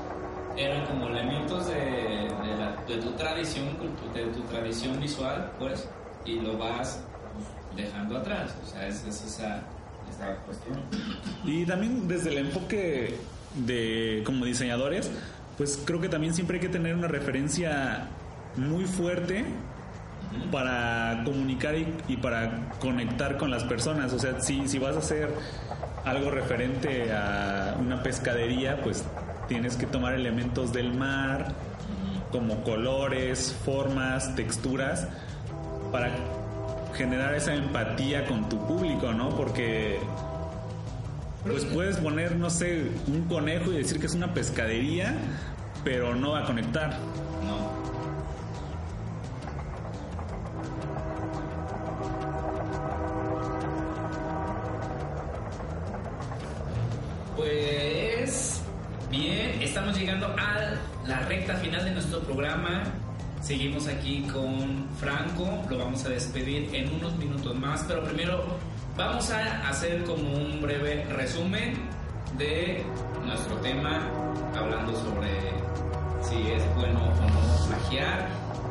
eran como elementos de, de, la- de tu tradición, de tu tradición visual, pues, y lo vas dejando atrás. O sea, es, es esa, esa cuestión. Y también desde el enfoque de como diseñadores, pues creo que también siempre hay que tener una referencia muy fuerte para comunicar y, y para conectar con las personas. O sea, si, si vas a hacer algo referente a una pescadería, pues tienes que tomar elementos del mar, como colores, formas, texturas, para generar esa empatía con tu público, ¿no? Porque pues puedes poner, no sé, un conejo y decir que es una pescadería, pero no va a conectar. Seguimos aquí con Franco, lo vamos a despedir en unos minutos más, pero primero vamos a hacer como un breve resumen de nuestro tema, hablando sobre si es bueno o no plagiar,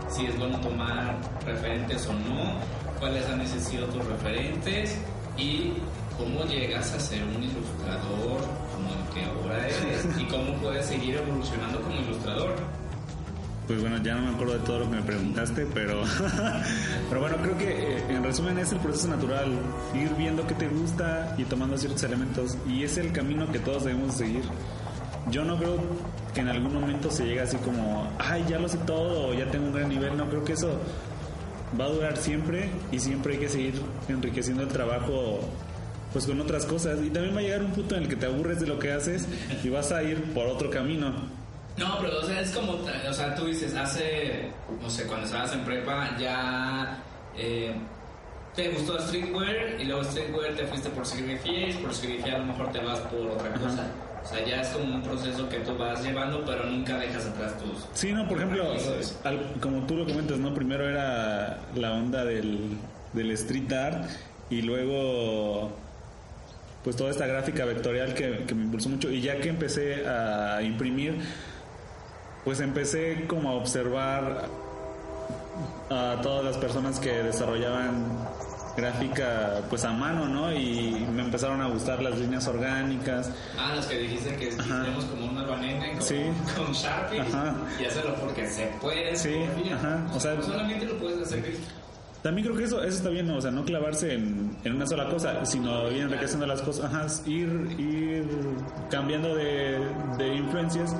si es bueno tomar referentes o no, cuáles han sido tus referentes y ¿cómo llegas a ser un ilustrador como el que ahora eres? ¿Y cómo puedes seguir evolucionando como ilustrador? Pues bueno, ya no me acuerdo de todo lo que me preguntaste, pero, pero bueno, creo que eh, en resumen es el proceso natural, ir viendo qué te gusta y tomando ciertos elementos y es el camino que todos debemos seguir. Yo no creo que en algún momento se llegue así como, ay, ya lo sé todo ya tengo un gran nivel, no creo que eso va a durar siempre y siempre hay que seguir enriqueciendo el trabajo pues con otras cosas y también va a llegar un punto en el que te aburres de lo que haces y vas a ir por otro camino. No, pero o sea, es como, o sea, tú dices, hace, no sé, cuando estabas en prepa ya eh, te gustó streetwear y luego streetwear te fuiste por serigrafía y por serigrafía a lo mejor te vas por otra cosa. O sea, ya es como un proceso que tú vas llevando, pero nunca dejas atrás tus... Sí, no, por ejemplo, como tú lo comentas, ¿no? Primero era la onda del, del street art y luego pues toda esta gráfica vectorial que, que me impulsó mucho y ya que empecé a imprimir pues empecé como a observar a todas las personas que desarrollaban gráfica pues a mano, ¿no? Y me empezaron a gustar las líneas orgánicas. Ah, las que dijiste que tenemos como una banana con, sí. con Sharpie y hacerlo porque se puede. Sí, ajá. O sea, solamente lo puedes hacer. También creo que eso, eso está bien, o sea, no clavarse en, en una sola cosa, sino ir enriqueciendo las cosas, ajá, ir, ir cambiando de, de influencias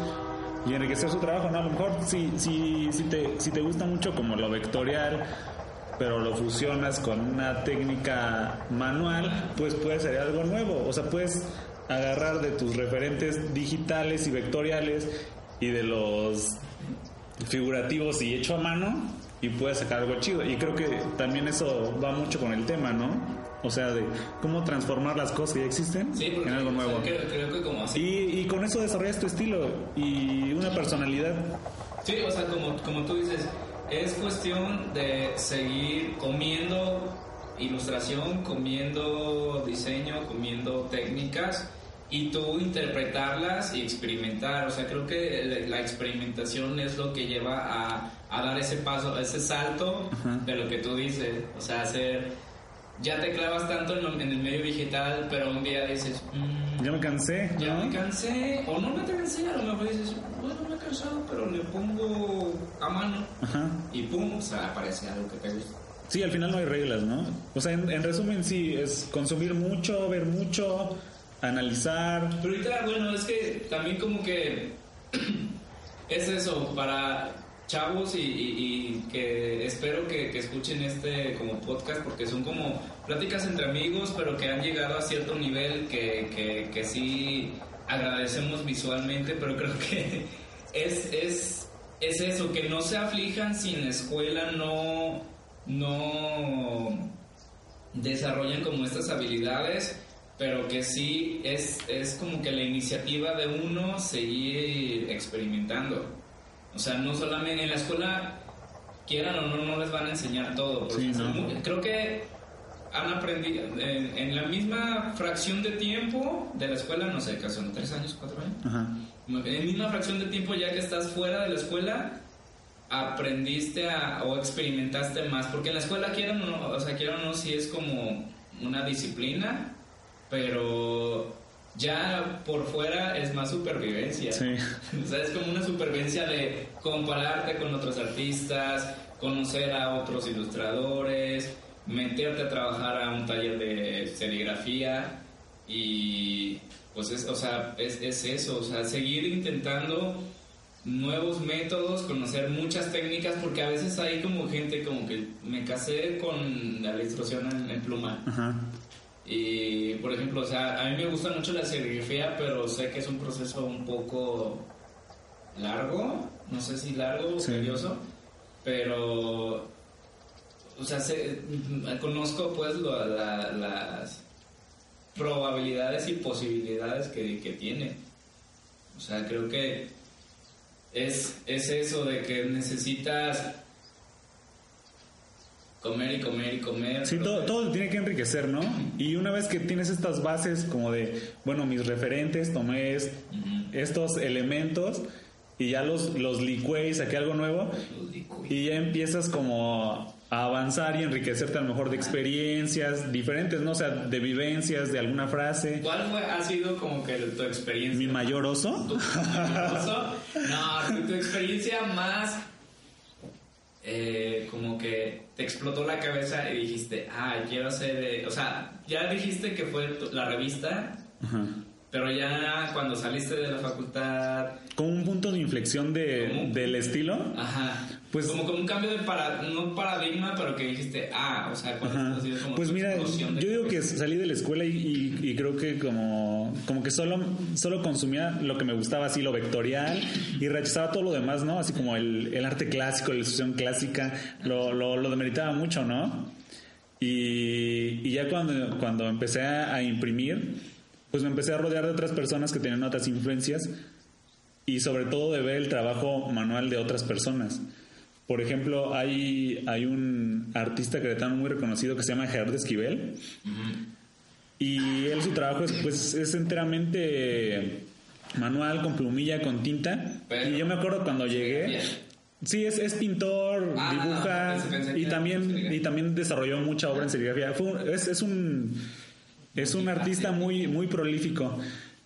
y enriquecer su trabajo, ¿no? A lo mejor si, si, si, te, si te gusta mucho como lo vectorial, pero lo fusionas con una técnica manual, pues puede ser algo nuevo. O sea, puedes agarrar de tus referentes digitales y vectoriales y de los figurativos y hecho a mano y puedes sacar algo chido. Y creo que también eso va mucho con el tema, ¿no? O sea, de cómo transformar las cosas que ya existen en algo nuevo. Y, con eso desarrollas tu estilo y una personalidad. Sí, o sea, como, como tú dices, es cuestión de seguir comiendo ilustración, comiendo diseño, comiendo técnicas y tú interpretarlas y experimentar. O sea, creo que la experimentación es lo que lleva a, a dar ese paso, ese salto de lo que tú dices. O sea, hacer ya te clavas tanto en, el medio digital, pero un día dices, mm, ya me cansé. Ya me cansé, o no me cansé, a lo mejor dices, bueno, me he cansado, pero le pongo a mano y pum, o sea, aparece algo que te gusta. Sí, al final no hay reglas, ¿no? O sea, en, resumen, sí, es consumir mucho, ver mucho, analizar. Pero ahorita, bueno, es que también como que es eso, para chavos y, que espero que, escuchen este como podcast porque son como pláticas entre amigos, pero que han llegado a cierto nivel que, que, sí agradecemos visualmente, pero creo que es, es, es eso, que no se aflijan sin escuela, no, no desarrollan como estas habilidades, pero que sí es, es como que la iniciativa de uno seguir experimentando. O sea, no solamente en la escuela, quieran o no, no les van a enseñar todo. creo que han aprendido en, la misma fracción de tiempo de la escuela, no sé, que son tres años, cuatro años. En la misma fracción de tiempo ya que estás fuera de la escuela, aprendiste a, o experimentaste más. Porque en la escuela, quieran o no, o sea, quieran o no, sí es como una disciplina, pero ya por fuera es más supervivencia. Sí. o sea, es como una supervivencia de compararte con otros artistas, conocer a otros ilustradores, meterte a trabajar a un taller de serigrafía y pues es, o sea, es, es eso, o sea, seguir intentando nuevos métodos, conocer muchas técnicas, porque a veces hay como gente como que me casé con la ilustración en, en pluma. Ajá. Y, por ejemplo, o sea, a mí me gusta mucho la serigrafía, pero sé que es un proceso un poco largo, no sé si largo o serioso, pero, o sea, conozco pues las probabilidades y posibilidades que, que tiene. O sea, creo que es, es eso de que necesitas comer y comer y comer. Sí, todo, todo tiene que enriquecer, ¿no? Y una vez que tienes estas bases como de, bueno, mis referentes, tomé estos elementos y ya los, los licué y saqué algo nuevo. Y ya empiezas como a avanzar y enriquecerte a lo mejor de experiencias diferentes, ¿no? O sea, de vivencias, de alguna frase. ¿Cuál fue, ha sido como que tu experiencia? ¿Mi mayor oso? ¿Tu mayor oso? No, tu, tu experiencia más eh, como que te explotó la cabeza y dijiste, ah, quiero hacer, eh", o sea, ya dijiste que fue la revista, Ajá. Pero ya cuando saliste de la facultad, Como un punto de inflexión de, del estilo. ajá, Pues- como con un cambio de para, no paradigma, pero que dijiste, ah, o sea, cuando Ajá. como Pues mira, yo digo que salí de la escuela y, y- y creo que como, como que solo, solo consumía lo que me gustaba, así lo vectorial, y rechazaba todo lo demás, ¿no? Así como el, el arte clásico, la ilustración clásica, lo, lo, lo demeritaba mucho, ¿no? Y, y ya cuando, cuando empecé a imprimir, pues me empecé a rodear de otras personas que tenían otras influencias y sobre todo de ver el trabajo manual de otras personas. Por ejemplo, hay, hay un artista cretano muy reconocido que se llama Gerardo Esquivel y él su trabajo es, pues, es enteramente manual, con plumilla, con tinta. Pero- y yo me acuerdo cuando llegué... Sí, es, es pintor, Ah, dibuja que y también y también desarrolló mucha obra en serigrafía. Fue es, es un es un artista muy muy prolífico.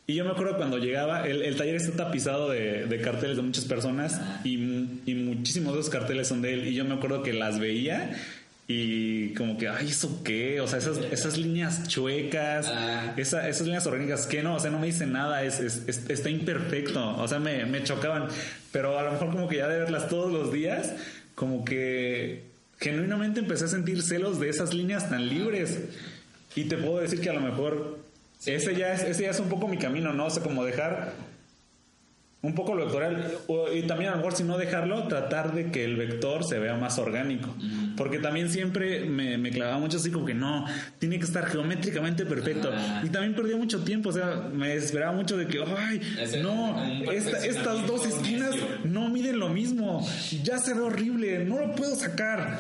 Y yo me acuerdo cuando llegaba, el, el taller está tapizado de, de carteles de muchas personas y, y muchísimos de esos carteles son de él. Y yo me acuerdo que las veía y como que, ay, ¿eso qué? O sea, esas, esas líneas chuecas, Ah. esa- esas líneas orgánicas, que no, o sea, no me dice nada, es, es- es- está imperfecto, o sea, me, me chocaban, pero a lo mejor como que ya de verlas todos los días, como que genuinamente empecé a sentir celos de esas líneas tan libres. Y te puedo decir que a lo mejor ese, ya es, ese ya es un poco mi camino, ¿no? O sea, como dejar un poco lo vectorial y también a lo mejor si no dejarlo, tratar de que el vector se vea más orgánico. Porque también siempre me, me clavaba mucho así como que no, tiene que estar geométricamente perfecto. Ah. Y también perdía mucho tiempo, o sea, me desesperaba mucho de que, ay, no, esta- estas dos esquinas no miden lo mismo, ya se ve horrible, no lo puedo sacar.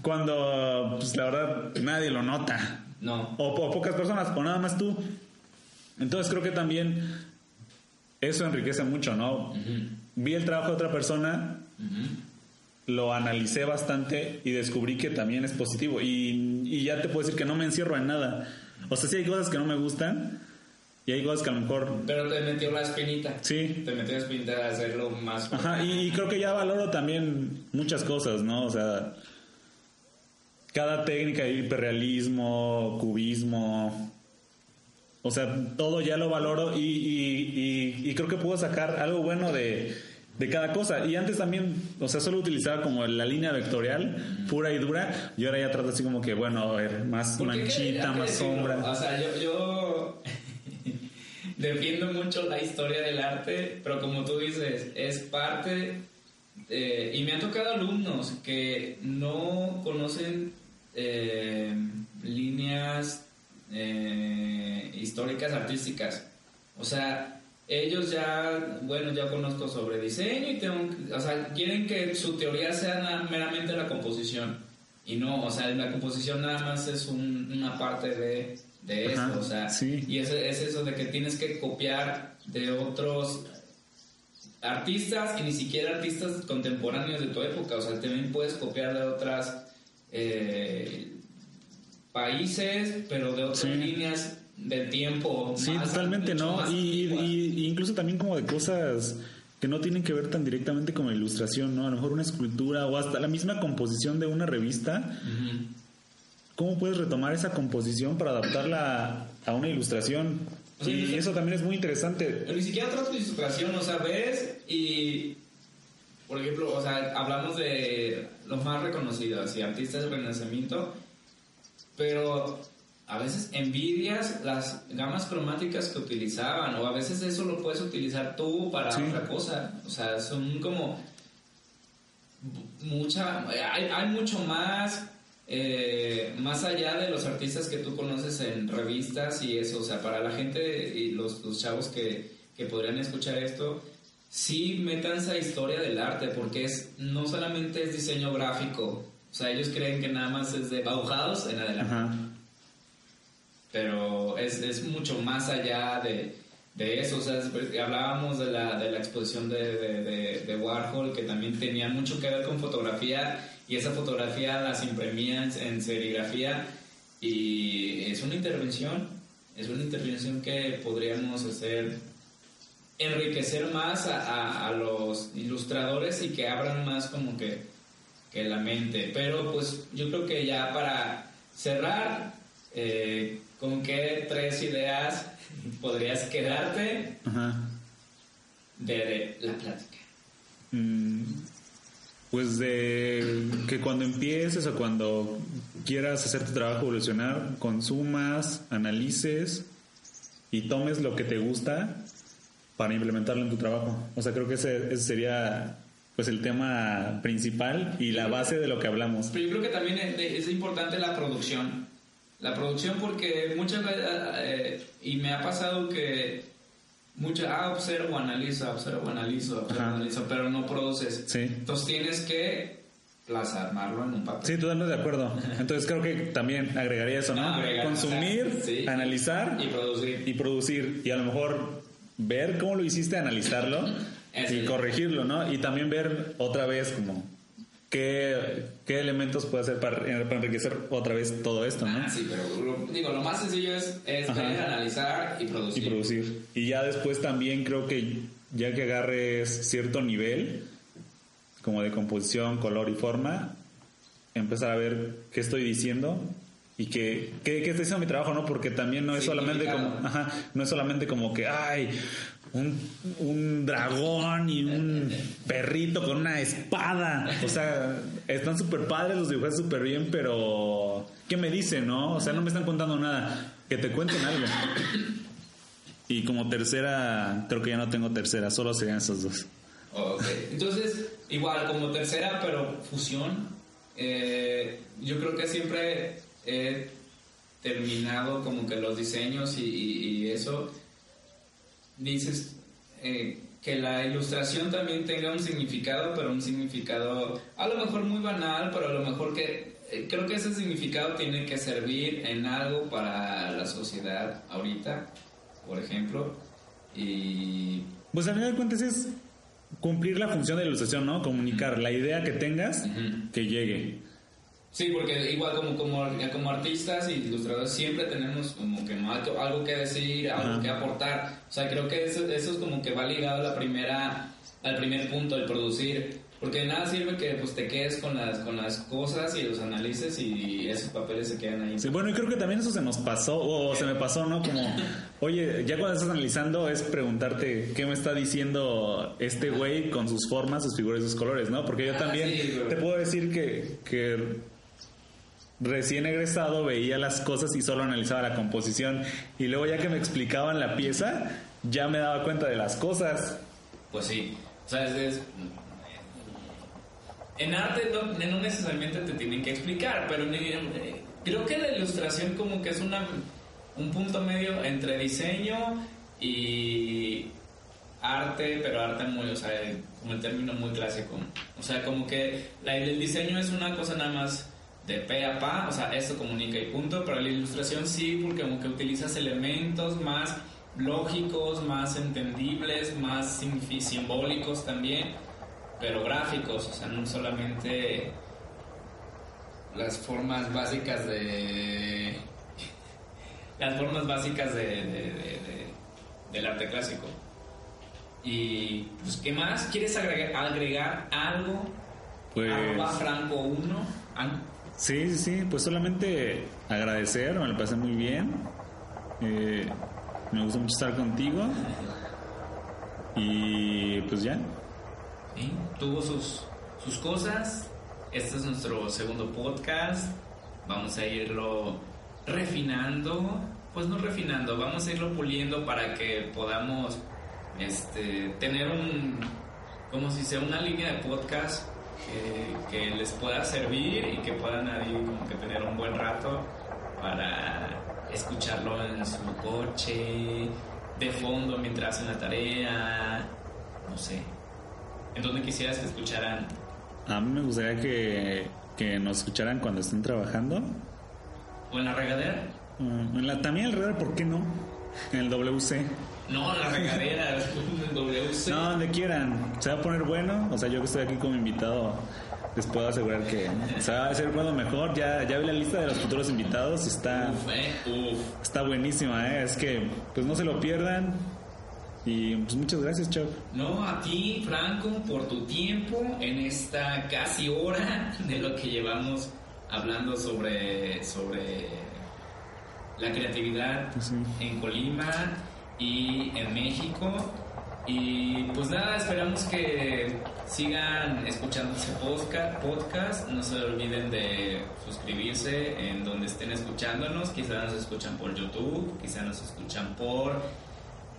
Cuando, pues la verdad, nadie lo nota. No. O, o pocas personas, o nada más tú. Entonces creo que también eso enriquece mucho, ¿no? Ujú, Vi el trabajo de otra persona, ujú. lo analicé bastante y descubrí que también es positivo. Y, y ya te puedo decir que no me encierro en nada. O sea, sí hay cosas que no me gustan y hay cosas que a lo mejor... Pero te metió la espinita. Sí. Te metió la espinita de hacerlo más. Ajá, y, y creo que ya valoro también muchas cosas, ¿no? O sea, cada técnica, hiperrealismo, cubismo, o sea, todo ya lo valoro y, y- y- y creo que puedo sacar algo bueno de, de cada cosa. Y antes también, o sea, solo utilizaba como la línea vectorial, pura y dura, y ahora ya trato así como que, bueno, a ver, más Porque, ¿qué- manchita, más decirlo? sombra. O sea, yo, yo defiendo mucho la historia del arte, pero como tú dices, es parte. eh, y me han tocado alumnos que no conocen eh, líneas eh, históricas artísticas. O sea, ellos ya, bueno, ya conozco sobre diseño y tengo, o sea, quieren que su teoría sea meramente la composición. Y no, o sea, la composición nada más es un- una parte de, de Ajá, esto, o sea, sí. y es, es eso de que tienes que copiar de otros artistas y ni siquiera artistas contemporáneos de tu época, o sea, también puedes copiar de otras eh, países, pero de otras Sí. líneas del tiempo. Sí, más- totalmente, ¿no? Y, antiguas. y- y incluso también como de cosas que no tienen que ver tan directamente con la ilustración, ¿no? A lo mejor una escultura o hasta la misma composición de una revista. Ujú. ¿Cómo puedes retomar esa composición para adaptarla a una ilustración? Y eso también es muy interesante. Pero ni siquiera otra ilustración, o sea, ves y, por ejemplo, o sea, hablamos de los más reconocidos y artistas del Renacimiento, pero a veces envidias las gamas cromáticas que utilizaban, o a veces eso lo puedes utilizar tú para Sí. otra cosa, o sea, son como mucha, hay, hay mucho más eh, más allá de los artistas que tú conoces en revistas y eso, o sea, para la gente y los, los chavos que, que podrían escuchar esto, sí metan esa historia del arte, porque es no solamente es diseño gráfico, o sea, ellos creen que nada más es de Bauhaus en adelante, Ajá. pero es, es mucho más allá de, de eso, o sea, hablábamos de la, de la exposición de, de, de, Warhol, que también tenía mucho que ver con fotografía, y esa fotografía las imprimía en, serigrafía, y es una intervención, es una intervención que podríamos hacer, enriquecer más a, a, los ilustradores y que abran más como que, que la mente. Pero pues yo creo que ya para cerrar, eh, ¿con qué tres ideas podrías quedarte de, la plática? Mm, pues de que cuando empieces o cuando quieras hacer tu trabajo evolucionar, consumas, analices y tomes lo que te gusta para implementarlo en tu trabajo. O sea, creo que ese, sería pues el tema principal y la base de lo que hablamos. Pero yo creo que también es importante la producción. La producción porque muchas veces, eh, y me ha pasado que muchas, ah, observo, analizo, observo, analizo, observo, analizo, pero no produces. Sí. Entonces tienes que plasmarlo en un papel. Sí, totalmente de acuerdo. Entonces creo que también agregaría eso, ¿no? Consumir, analizar y producir. Y producir. Y a lo mejor ver cómo lo hiciste, analizarlo y corregirlo, ¿no? Y también ver otra vez como ¿Qué, ¿Qué, elementos puede hacer para, enriquecer otra vez todo esto, ¿no? Ah, sí, pero lo, digo, lo más sencillo es, es analizar y producir. Y producir. Y ya después también creo que ya que agarres cierto nivel, como de composición, color y forma, empezar a ver qué estoy diciendo y que, qué, qué está haciendo mi trabajo, ¿no? Porque también no es solamente como, ajá, no es solamente como que, ay, un, un, dragón y un perrito con una espada. O sea, están súper padres, los dibujan súper bien, pero ¿qué me dicen, no? O sea, no me están contando nada. Que te cuenten algo. Y como tercera, creo que ya no tengo tercera, solo serían esos dos. Ok, entonces, igual como tercera, pero fusión. Eh, yo creo que siempre he terminado como que los diseños y, y eso dices eh, que la ilustración también tenga un significado, pero un significado a lo mejor muy banal, pero a lo mejor que eh, creo que ese significado tiene que servir en algo para la sociedad ahorita, por ejemplo. Y. Pues a final de cuentas es cumplir la función de la ilustración, ¿no? Comunicar la idea que tengas que llegue. Sí, porque igual como, como, como artistas y ilustradores siempre tenemos como que algo, algo que decir, algo que aportar. O sea, creo que eso, eso es como que va ligado a la primera, al primer punto, el producir. Porque de nada sirve que pues te quedes con las, con las cosas y los analices y esos papeles se quedan ahí. Sí, bueno, y creo que también eso se nos pasó, o se me pasó, ¿no? Como, oye, ya cuando estás analizando es preguntarte qué me está diciendo este güey con sus formas, sus figuras y sus colores, ¿no? Porque yo ah, también te puedo decir que, que recién egresado veía las cosas y solo analizaba la composición y luego ya que me explicaban la pieza ya me daba cuenta de las cosas. Pues sí, o sea, es, en arte no, necesariamente te tienen que explicar, pero eh, creo que la ilustración como que es una, un punto medio entre diseño y arte, pero arte muy, o sea, como el término muy clásico. O sea, como que el diseño es una cosa nada más de pe a pa, o sea, esto comunica y punto, pero la ilustración sí, porque como que utilizas elementos más lógicos, más entendibles, más simbólicos también, pero gráficos, o sea, no solamente las formas básicas de... las formas básicas de, del arte clásico. Y, pues, ¿qué más? ¿Quieres agregar, agregar algo? Pues... Franco 1. Sí, sí, sí, pues solamente agradecer, me lo pasé muy bien. Eh, me gusta mucho estar contigo. Y pues ya. tuvo sus, sus cosas. Este es nuestro segundo podcast. Vamos a irlo refinando. Pues no refinando, vamos a irlo puliendo para que podamos este, tener un, como si sea una línea de podcast que, les pueda servir y que puedan ahí como que tener un buen rato para escucharlo en su coche, de fondo mientras hacen la tarea, no sé. ¿En dónde quisieras que escucharan? A mí me gustaría que, que nos escucharan cuando estén trabajando. ¿O en la regadera? Mm, en la, también el regadera, ¿por qué no? En el WC. No, la regadera, WC. No, donde quieran. Se va a poner bueno. O sea, yo que estoy aquí como invitado, les puedo asegurar que se va a hacer bueno mejor. Ya, ya vi la lista de los futuros invitados. Está, Uf, eh, uf. está buenísima, ¿eh? Es que, pues no se lo pierdan. Y pues muchas gracias, Chuck. No, a ti, Franco, por tu tiempo en esta casi hora de lo que llevamos hablando sobre, sobre la creatividad Sí. en Colima y en México. Y pues nada, esperamos que sigan escuchando este posca- podcast. No se olviden de suscribirse en donde estén escuchándonos. Quizás nos escuchan por YouTube, quizás nos escuchan por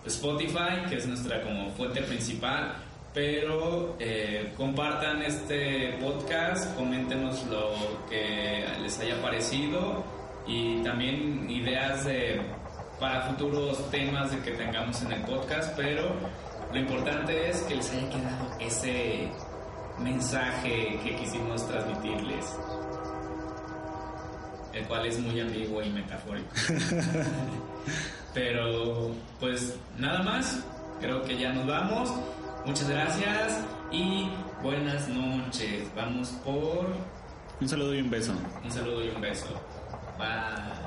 Spotify, que es nuestra como fuente principal. Pero eh, compartan este podcast, coméntenos lo que les haya parecido y también ideas de, para futuros temas de que tengamos en el podcast. Pero lo importante es que les haya quedado ese mensaje que quisimos transmitirles, el cual es muy ambiguo y metafórico. Pero pues nada más, creo que ya nos vamos. Muchas gracias y buenas noches. Vamos por Un saludo y un beso. un saludo y un beso. Bye.